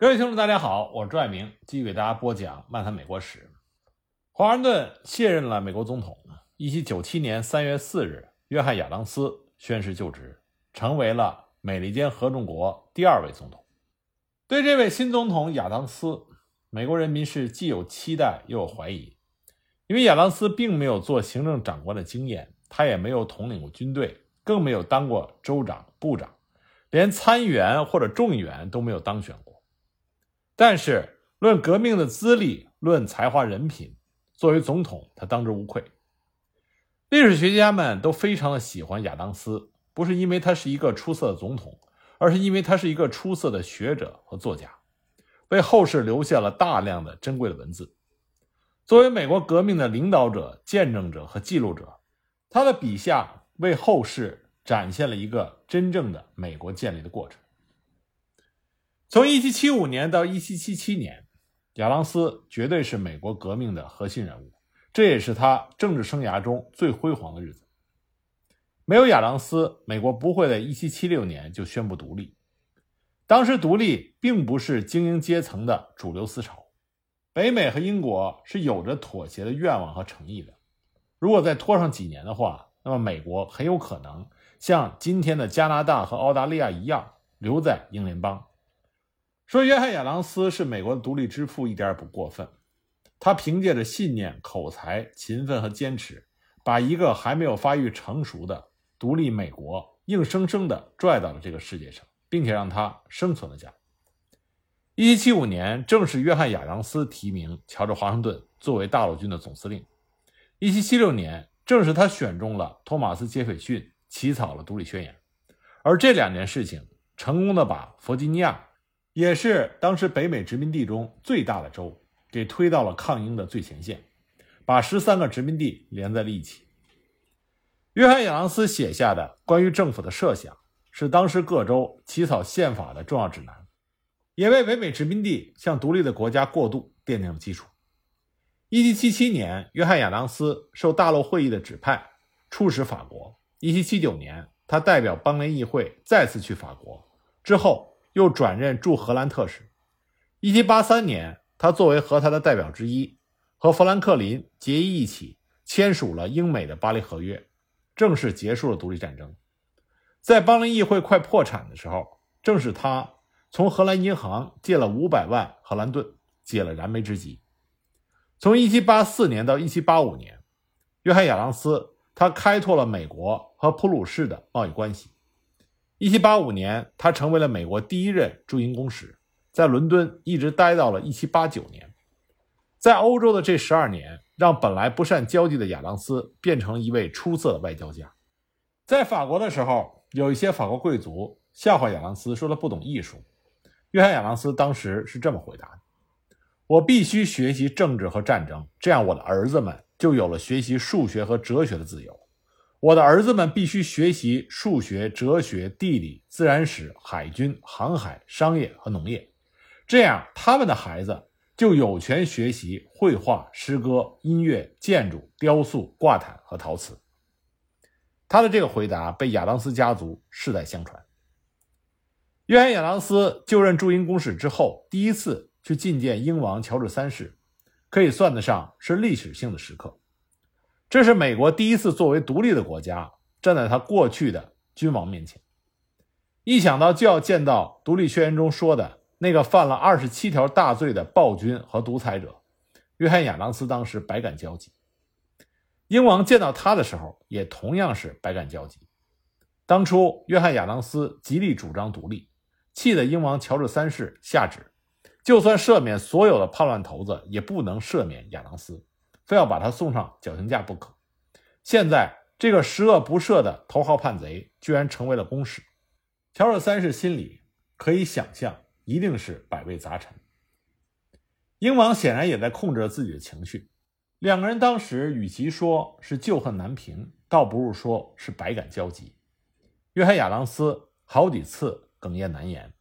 各位听众，大家好，我是朱爱明，继续给大家播讲《漫谈美国史》。华盛顿卸任了美国总统。一七九七年三月四日，约翰·亚当斯宣誓就职，成为了美利坚合众国第二位总统。对这位新总统亚当斯，美国人民是既有期待又有怀疑，因为亚当斯并没有做行政长官的经验，他也没有统领过军队，更没有当过州长、部长，连参议员或者众议员都没有当选过。但是，论革命的资历，论才华人品，作为总统，他当之无愧。历史学家们都非常的喜欢亚当斯，不是因为他是一个出色的总统，而是因为他是一个出色的学者和作家，为后世留下了大量的珍贵的文字。作为美国革命的领导者、见证者和记录者，他的笔下为后世展现了一个真正的美国建立的过程。从1775年到1777年，亚当斯绝对是美国革命的核心人物，这也是他政治生涯中最辉煌的日子。没有亚当斯，美国不会在1776年就宣布独立。当时独立并不是精英阶层的主流思潮，北美和英国是有着妥协的愿望和诚意的。如果再拖上几年的话，那么美国很有可能像今天的加拿大和澳大利亚一样，留在英联邦。说约翰·亚当斯是美国的独立之父一点也不过分。他凭借着信念、口才、勤奋和坚持，把一个还没有发育成熟的独立美国硬生生地拽到了这个世界上，并且让他生存了下来。1775年，正是约翰·亚当斯提名乔治·华盛顿作为大陆军的总司令。1776年，正是他选中了托马斯·杰斐逊，起草了独立宣言。而这两件事情，成功的把弗吉尼亚。也是当时北美殖民地中最大的州，给推到了抗英的最前线，把十三个殖民地连在了一起。约翰·亚当斯写下的关于政府的设想，是当时各州起草宪法的重要指南，也为北美殖民地向独立的国家过渡奠定了基础。1777年，约翰·亚当斯受大陆会议的指派，出使法国。1779年，他代表邦联议会再次去法国，之后。又转任驻荷兰特使。1783年，他作为和他的代表之一，和富兰克林结义一起签署了英美的巴黎合约，正式结束了独立战争。在邦联议会快破产的时候，正是他从荷兰银行借了500万荷兰盾，解了燃眉之急。从1784年到1785年，约翰·亚当斯他开拓了美国和普鲁士的贸易关系。一七八五年，他成为了美国第一任驻英公使，在伦敦一直待到了一七八九年。在欧洲的这十二年，让本来不善交际的亚当斯变成了一位出色的外交家。在法国的时候，有一些法国贵族笑话亚当斯，说他不懂艺术。约翰·亚当斯当时是这么回答的：“我必须学习政治和战争，这样我的儿子们就有了学习数学和哲学的自由。”我的儿子们必须学习数学、哲学、地理、自然史、海军、航海、商业和农业，这样他们的孩子就有权学习绘画、诗歌、音乐、建筑、雕塑、挂毯和陶瓷。他的这个回答被亚当斯家族世代相传。约翰·亚当斯就任驻英公使之后，第一次去觐见英王乔治三世，可以算得上是历史性的时刻。这是美国第一次作为独立的国家站在他过去的君王面前，一想到就要见到独立宣言中说的那个犯了二十七条大罪的暴君和独裁者，约翰·亚当斯当时百感交集。英王见到他的时候也同样是百感交集。当初约翰·亚当斯极力主张独立，气得英王乔治三世下旨，就算赦免所有的叛乱头子，也不能赦免亚当斯。非要把他送上绞刑架不可。现在这个十恶不赦的头号叛贼居然成为了公使，乔治三世心里可以想象，一定是百味杂陈。英王显然也在控制着自己的情绪。两个人当时与其说是旧恨难平，倒不如说是百感交集。约翰·亚当斯好几次哽咽难言，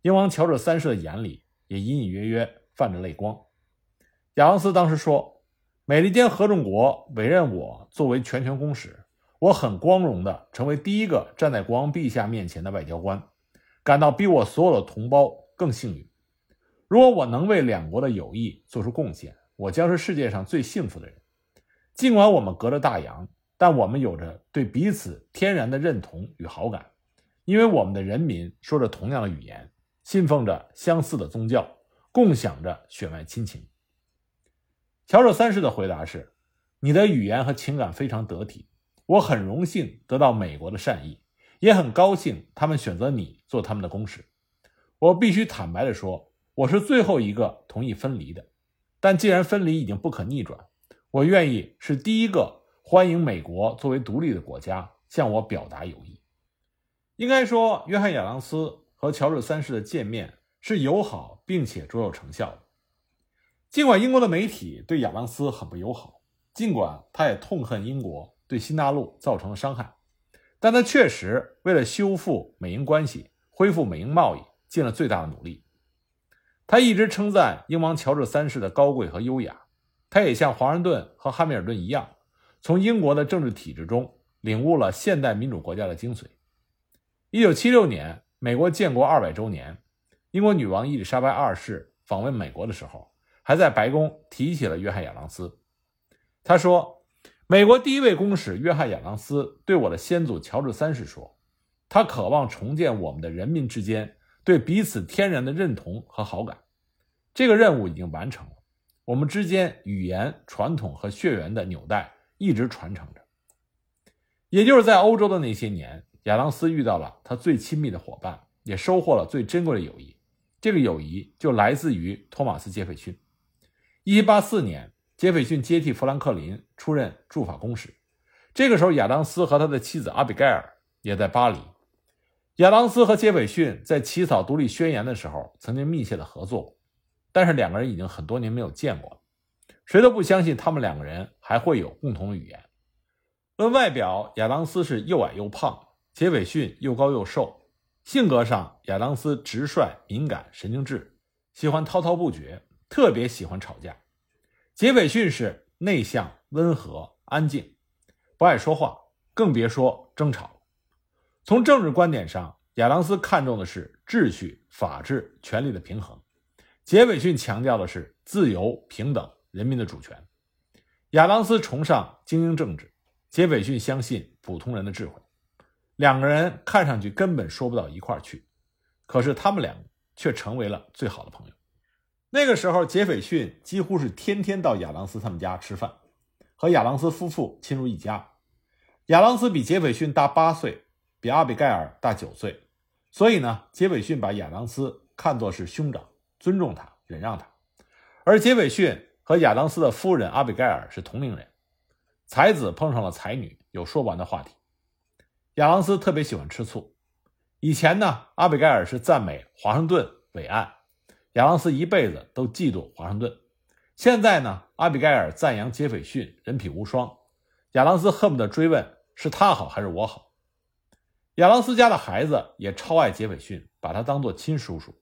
英王乔治三世的眼里也隐隐约约泛着泪光。亚当斯当时说。美利坚合众国委任我作为全权公使，我很光荣的成为第一个站在国王陛下面前的外交官，感到比我所有的同胞更幸运。如果我能为两国的友谊做出贡献，我将是世界上最幸福的人。尽管我们隔着大洋，但我们有着对彼此天然的认同与好感，因为我们的人民说着同样的语言，信奉着相似的宗教，共享着血脉亲情。乔治三世的回答是：“你的语言和情感非常得体，我很荣幸得到美国的善意，也很高兴他们选择你做他们的公使。我必须坦白地说，我是最后一个同意分离的。但既然分离已经不可逆转，我愿意是第一个欢迎美国作为独立的国家向我表达友谊。应该说，约翰·亚当斯和乔治三世的见面是友好并且卓有成效的。”尽管英国的媒体对亚当斯很不友好，尽管他也痛恨英国对新大陆造成的伤害，但他确实为了修复美英关系、恢复美英贸易尽了最大的努力。他一直称赞英王乔治三世的高贵和优雅，他也像华盛顿和汉密尔顿一样，从英国的政治体制中领悟了现代民主国家的精髓。一九七六年，美国建国二百周年，英国女王伊丽莎白二世访问美国的时候。还在白宫提起了约翰·亚当斯。他说：“美国第一位公使约翰·亚当斯对我的先祖乔治三世说，他渴望重建我们的人民之间对彼此天然的认同和好感。这个任务已经完成了。我们之间语言、传统和血缘的纽带一直传承着。也就是在欧洲的那些年，亚当斯遇到了他最亲密的伙伴，也收获了最珍贵的友谊。这个友谊就来自于托马斯·杰斐逊。”一七八四年，杰斐逊接替富兰克林出任驻法公使。这个时候，亚当斯和他的妻子阿比盖尔也在巴黎。亚当斯和杰斐逊在起草独立宣言的时候曾经密切的合作，但是两个人已经很多年没有见过了。谁都不相信他们两个人还会有共同的语言。论外表，亚当斯是又矮又胖，杰斐逊又高又瘦。性格上，亚当斯直率、敏感、神经质，喜欢滔滔不绝。特别喜欢吵架，杰斐逊是内向、温和、安静，不爱说话，更别说争吵。从政治观点上，亚当斯看重的是秩序、法治、权力的平衡；杰斐逊强调的是自由、平等、人民的主权。亚当斯崇尚精英政治，杰斐逊相信普通人的智慧。两个人看上去根本说不到一块儿去，可是他们两个却成为了最好的朋友。那个时候，杰斐逊几乎是天天到亚当斯他们家吃饭，和亚当斯夫妇亲如一家。亚当斯比杰斐逊大八岁，比阿比盖尔大九岁，所以呢，杰斐逊把亚当斯看作是兄长，尊重他，忍让他。而杰斐逊和亚当斯的夫人阿比盖尔是同龄人，才子碰上了才女，有说不完的话题。亚当斯特别喜欢吃醋，以前呢，阿比盖尔是赞美华盛顿伟岸。亚当斯一辈子都嫉妒华盛顿，现在呢，阿比盖尔赞扬杰斐逊人品无双，亚当斯恨不得追问是他好还是我好。亚当斯家的孩子也超爱杰斐逊，把他当做亲叔叔。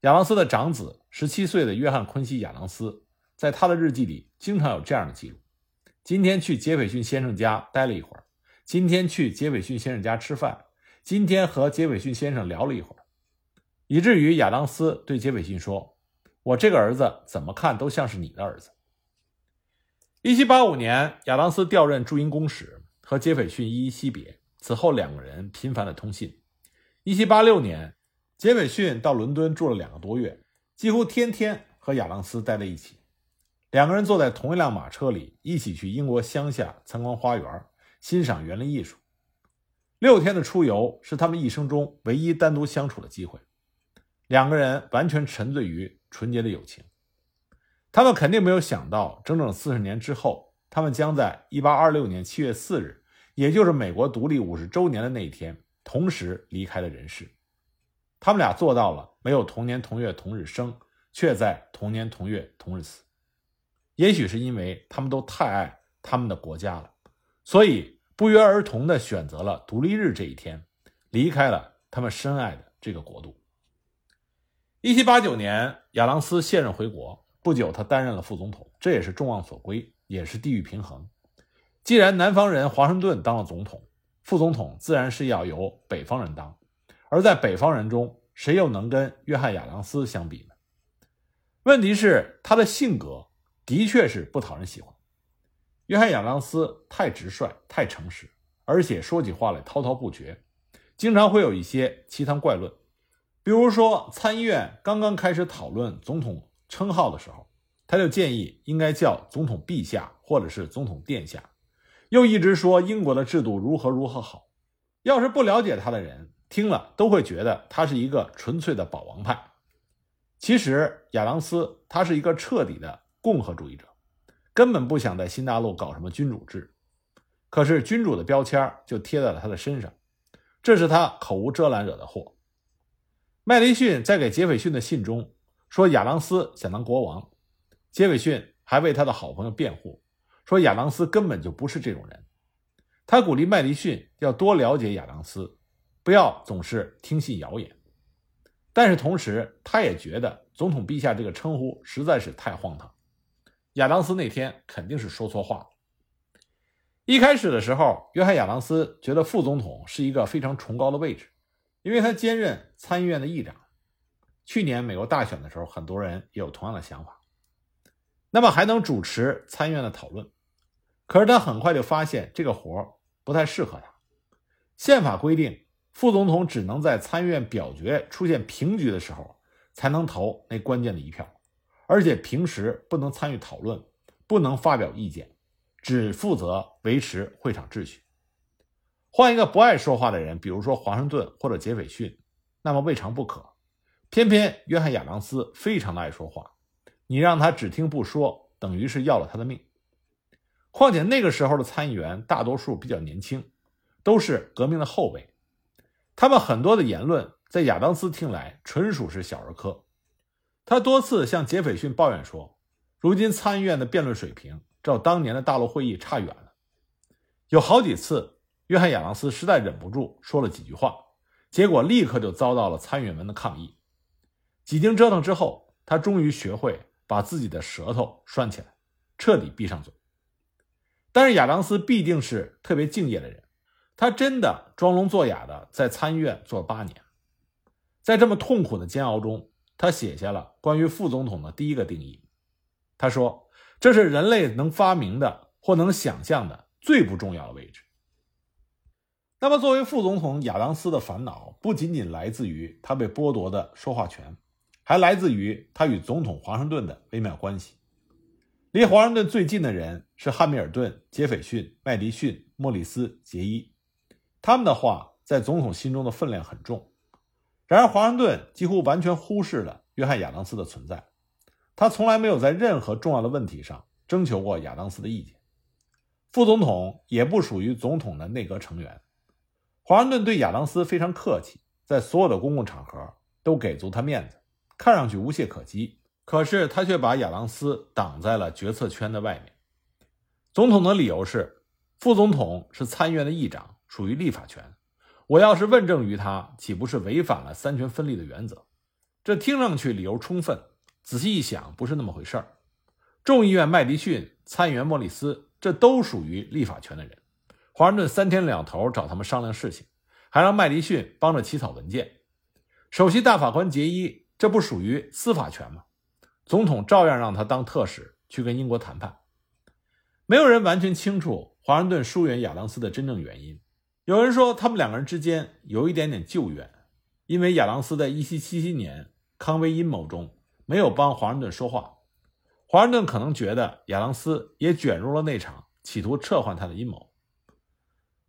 亚当斯的长子十七岁的约翰·昆西·亚当斯，在他的日记里经常有这样的记录：今天去杰斐逊先生家待了一会儿，今天去杰斐逊先生家吃饭，今天和杰斐逊先生聊了一会儿。以至于亚当斯对杰斐逊说：“我这个儿子怎么看都像是你的儿子。”1785 年，亚当斯调任驻英公使，和杰斐逊依依惜别。此后，两个人频繁的通信。1786年，杰斐逊到伦敦住了两个多月，几乎天天和亚当斯待在一起。两个人坐在同一辆马车里，一起去英国乡下参观花园，欣赏园林艺术。六天的出游是他们一生中唯一单独相处的机会。两个人完全沉醉于纯洁的友情，他们肯定没有想到，整整四十年之后，他们将在一八二六年七月四日，也就是美国独立五十周年的那一天，同时离开了人世。他们俩做到了没有同年同月同日生，却在同年同月同日死。也许是因为他们都太爱他们的国家了，所以不约而同地选择了独立日这一天，离开了他们深爱的这个国度。一七八九年，亚当斯卸任回国，不久他担任了副总统，这也是众望所归，也是地域平衡。既然南方人华盛顿当了总统，副总统自然是要由北方人当，而在北方人中，谁又能跟约翰·亚当斯相比呢？问题是他的性格的确是不讨人喜欢。约翰·亚当斯太直率、太诚实，而且说起话来滔滔不绝，经常会有一些奇谈怪论。比如说，参议院刚刚开始讨论总统称号的时候，他就建议应该叫总统陛下或者是总统殿下，又一直说英国的制度如何如何好。要是不了解他的人听了，都会觉得他是一个纯粹的保王派。其实，亚当斯他是一个彻底的共和主义者。根本不想在新大陆搞什么君主制，可是君主的标签就贴在了他的身上，这是他口无遮拦惹的祸。麦迪逊在给杰斐逊的信中说亚当斯想当国王，杰斐逊还为他的好朋友辩护，说亚当斯根本就不是这种人。他鼓励麦迪逊要多了解亚当斯，不要总是听信谣言。但是同时，他也觉得总统陛下这个称呼实在是太荒唐。亚当斯那天肯定是说错话了。一开始的时候，约翰·亚当斯觉得副总统是一个非常崇高的位置，因为他兼任参议院的议长。去年美国大选的时候，很多人也有同样的想法。那么还能主持参议院的讨论。可是他很快就发现这个活不太适合他。宪法规定，副总统只能在参议院表决出现平局的时候，才能投那关键的一票。而且平时不能参与讨论，不能发表意见，只负责维持会场秩序。换一个不爱说话的人，比如说华盛顿或者杰斐逊，那么未尝不可。偏偏约翰·亚当斯非常的爱说话，你让他只听不说，等于是要了他的命。况且那个时候的参议员大多数比较年轻，都是革命的后辈，他们很多的言论在亚当斯听来纯属是小儿科。他多次向杰斐逊抱怨说：“如今参议院的辩论水平照当年的大陆会议差远了。”有好几次，约翰·亚当斯实在忍不住说了几句话，结果立刻就遭到了参议员们的抗议。几经折腾之后，他终于学会把自己的舌头拴起来，彻底闭上嘴。但是亚当斯必定是特别敬业的人，他真的装聋作哑的在参议院做了八年，在这么痛苦的煎熬中。他写下了关于副总统的第一个定义。他说：“这是人类能发明的或能想象的最不重要的位置。”那么，作为副总统，亚当斯的烦恼不仅仅来自于他被剥夺的说话权，还来自于他与总统华盛顿的微妙关系。离华盛顿最近的人是汉密尔顿、杰斐逊、麦迪逊、莫里斯、杰伊，他们的话在总统心中的分量很重。然而，华盛顿几乎完全忽视了约翰·亚当斯的存在。他从来没有在任何重要的问题上征求过亚当斯的意见。副总统也不属于总统的内阁成员。华盛顿对亚当斯非常客气，在所有的公共场合都给足他面子，看上去无懈可击。可是他却把亚当斯挡在了决策圈的外面。总统的理由是，副总统是参议院的议长，属于立法权。我要是问政于他，岂不是违反了三权分立的原则？这听上去理由充分，仔细一想，不是那么回事儿。众议院麦迪逊、参议员莫里斯，这都属于立法权的人。华盛顿三天两头找他们商量事情，还让麦迪逊帮着起草文件。首席大法官杰伊，这不属于司法权吗？总统照样让他当特使去跟英国谈判。没有人完全清楚华盛顿疏远亚当斯的真正原因。有人说，他们两个人之间有一点点旧怨，因为亚当斯在1777年康威阴谋中没有帮华盛顿说话，华盛顿可能觉得亚当斯也卷入了那场企图撤换他的阴谋。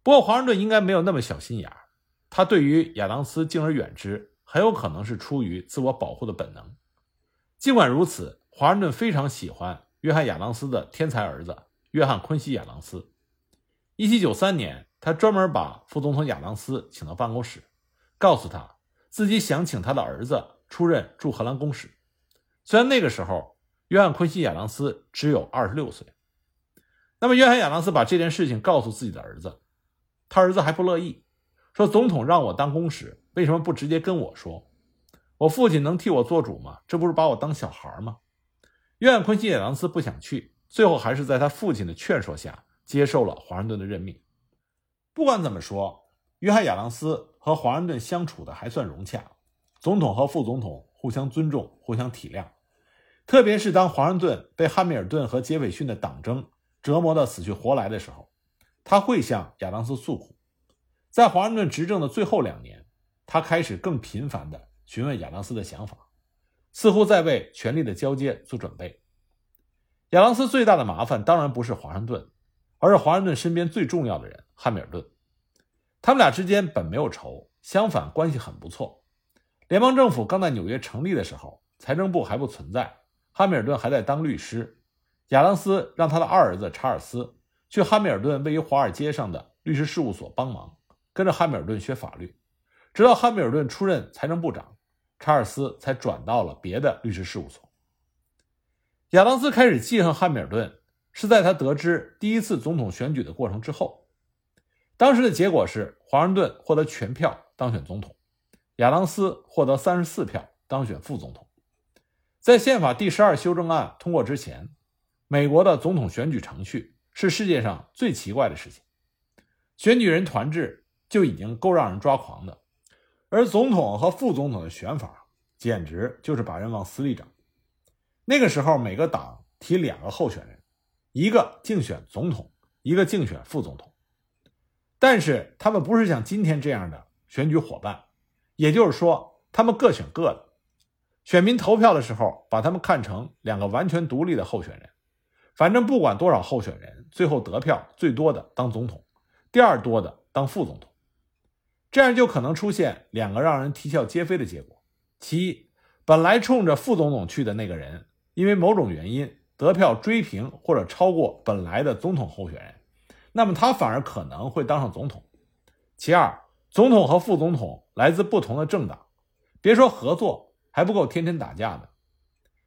不过，华盛顿应该没有那么小心眼儿，他对于亚当斯敬而远之，很有可能是出于自我保护的本能。尽管如此，华盛顿非常喜欢约翰·亚当斯的天才儿子约翰·昆西·亚当斯。1793年。他专门把副总统亚当斯请到办公室，告诉他自己想请他的儿子出任驻荷兰公使。虽然那个时候约翰·昆西·亚当斯只有二十六岁，那么约翰·亚当斯把这件事情告诉自己的儿子，他儿子还不乐意，说：“总统让我当公使，为什么不直接跟我说？我父亲能替我做主吗？这不是把我当小孩吗？”约翰·昆西·亚当斯不想去，最后还是在他父亲的劝说下接受了华盛顿的任命。不管怎么说，约翰·亚当斯和华盛顿相处的还算融洽，总统和副总统互相尊重、互相体谅，特别是当华盛顿被汉密尔顿和杰斐逊的党争折磨得死去活来的时候，他会向亚当斯诉苦。在华盛顿执政的最后两年，他开始更频繁地询问亚当斯的想法，似乎在为权力的交接做准备。亚当斯最大的麻烦当然不是华盛顿，而是华盛顿身边最重要的人汉密尔顿。他们俩之间本没有仇，相反关系很不错。联邦政府刚在纽约成立的时候，财政部还不存在，汉密尔顿还在当律师。亚当斯让他的二儿子查尔斯去汉密尔顿位于华尔街上的律师事务所帮忙，跟着汉密尔顿学法律。直到汉密尔顿出任财政部长，查尔斯才转到了别的律师事务所。亚当斯开始记恨汉密尔顿，是在他得知第一次总统选举的过程之后。当时的结果是，华盛顿获得全票当选总统，亚当斯获得三十四票当选副总统。在宪法第十二修正案通过之前，美国的总统选举程序是世界上最奇怪的事情。选举人团制就已经够让人抓狂的，而总统和副总统的选法简直就是把人往死里整。那个时候，每个党提两个候选人，一个竞选总统，一个竞选副总统。但是他们不是像今天这样的选举伙伴，也就是说，他们各选各的。选民投票的时候，把他们看成两个完全独立的候选人。反正不管多少候选人，最后得票最多的当总统，第二多的当副总统。这样就可能出现两个让人啼笑皆非的结果：其一，本来冲着副总统去的那个人，因为某种原因得票追平或者超过本来的总统候选人。那么他反而可能会当上总统。其二，总统和副总统来自不同的政党，别说合作，还不够天天打架的。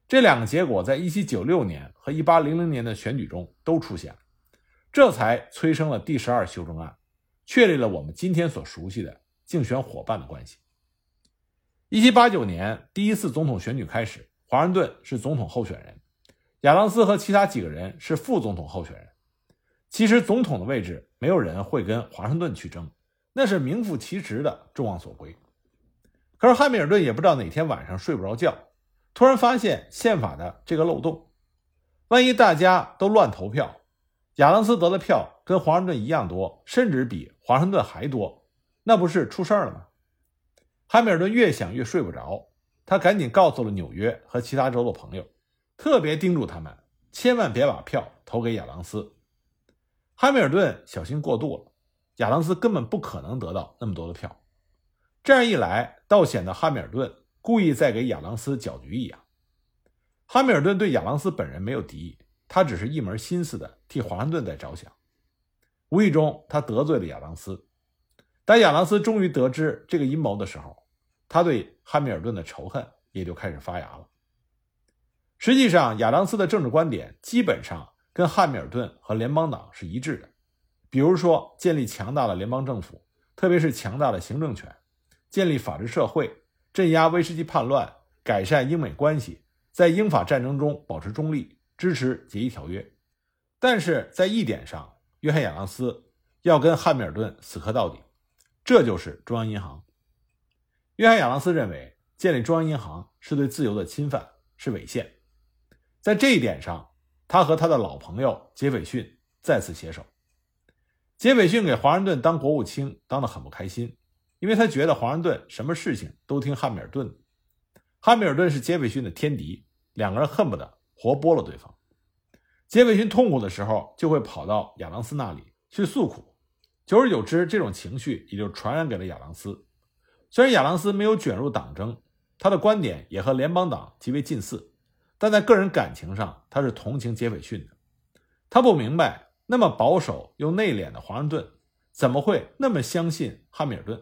这两个结果在1796年和1800年的选举中都出现了，这才催生了第十二修正案，确立了我们今天所熟悉的竞选伙伴的关系。1789年第一次总统选举开始，华盛顿是总统候选人，亚当斯和其他几个人是副总统候选人。其实总统的位置，没有人会跟华盛顿去争，那是名副其实的众望所归。可是汉密尔顿也不知道哪天晚上睡不着觉，突然发现宪法的这个漏洞：万一大家都乱投票，亚当斯得的票跟华盛顿一样多，甚至比华盛顿还多，那不是出事儿了吗？汉密尔顿越想越睡不着，他赶紧告诉了纽约和其他州的朋友，特别叮嘱他们千万别把票投给亚当斯。汉密尔顿小心过度了，亚当斯根本不可能得到那么多的票。这样一来，倒显得汉密尔顿故意在给亚当斯搅局一样。汉密尔顿对亚当斯本人没有敌意，他只是一门心思的替华盛顿在着想。无意中，他得罪了亚当斯。当亚当斯终于得知这个阴谋的时候，他对汉密尔顿的仇恨也就开始发芽了。实际上，亚当斯的政治观点基本上。跟汉密尔顿和联邦党是一致的，比如说建立强大的联邦政府，特别是强大的行政权，建立法治社会，镇压威士忌叛乱，改善英美关系，在英法战争中保持中立，支持协议条约。但是在一点上，约翰亚当斯要跟汉密尔顿死磕到底，这就是中央银行。约翰亚当斯认为建立中央银行是对自由的侵犯，是违宪。在这一点上。他和他的老朋友杰斐逊再次携手。杰斐逊给华盛顿当国务卿当得很不开心，因为他觉得华盛顿什么事情都听汉密尔顿。汉密尔顿是杰斐逊的天敌，两个人恨不得活剥了对方。杰斐逊痛苦的时候就会跑到亚当斯那里去诉苦，久而久之，这种情绪也就传染给了亚当斯。虽然亚当斯没有卷入党争，他的观点也和联邦党极为近似。但在个人感情上，他是同情杰斐逊的。他不明白，那么保守又内敛的华盛顿，怎么会那么相信汉密尔顿？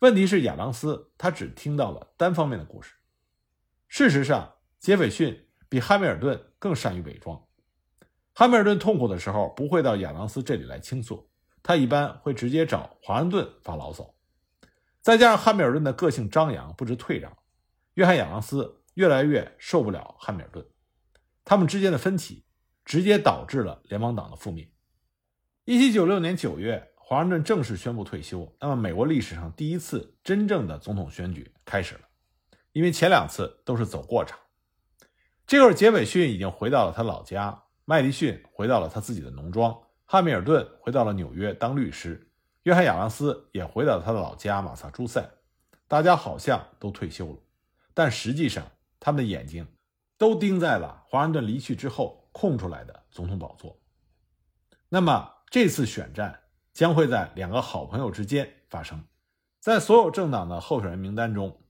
问题是亚当斯他只听到了单方面的故事。事实上，杰斐逊比汉密尔顿更善于伪装。汉密尔顿痛苦的时候，不会到亚当斯这里来倾诉，他一般会直接找华盛顿发牢骚。再加上汉密尔顿的个性张扬，不知退让，约翰亚当斯。越来越受不了汉密尔顿，他们之间的分歧直接导致了联邦党的覆灭。一七九六年九月，华盛顿正式宣布退休。那么，美国历史上第一次真正的总统选举开始了，因为前两次都是走过场。这会儿，杰斐逊已经回到了他老家，麦迪逊回到了他自己的农庄，汉密尔顿回到了纽约当律师，约翰·亚当斯也回到了他的老家马萨诸塞。大家好像都退休了，但实际上，他们的眼睛都盯在了华盛顿离去之后空出来的总统宝座。那么，这次选战将会在两个好朋友之间发生。在所有政党的候选人名单中，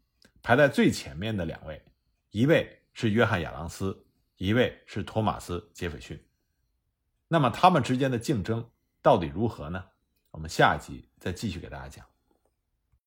排在最前面的两位，一位。是约翰·亚当斯，一位是托马斯·杰斐逊。那么他们之间的竞争到底如何呢？我们下一集再继续给大家讲。